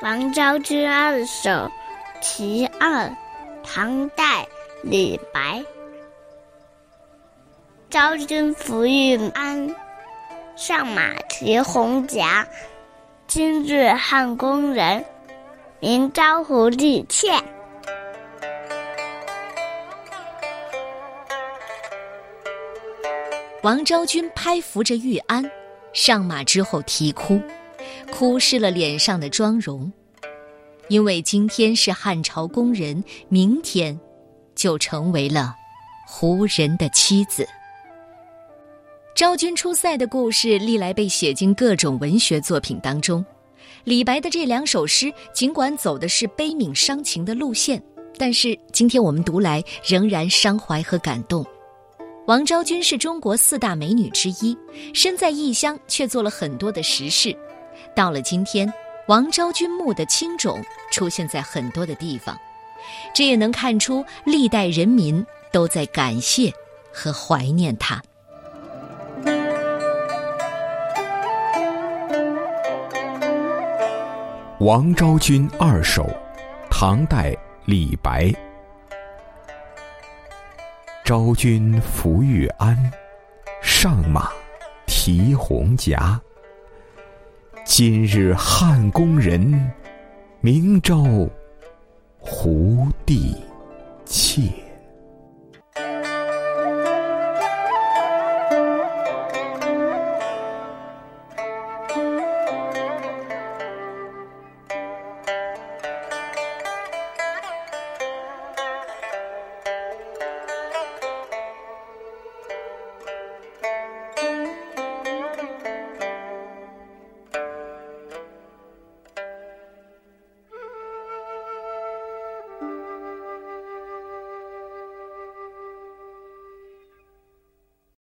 王昭君二首其二，唐代李白。昭君服玉鞍，上马提红甲。今日汉宫人，明朝胡地妾。王昭君拍扶着玉鞍，上马之后啼哭，哭湿了脸上的妆容，因为今天是汉朝宫人，明天就成为了胡人的妻子。昭君出塞的故事历来被写进各种文学作品当中。李白的这两首诗尽管走的是悲悯伤情的路线，但是今天我们读来仍然伤怀和感动。王昭君是中国四大美女之一，身在异乡却做了很多的实事。到了今天，王昭君墓的青冢出现在很多的地方，这也能看出历代人民都在感谢和怀念她。王昭君二首，唐代李白。昭君服玉鞍，上马提红甲。今日汉宫人，明朝胡地妾。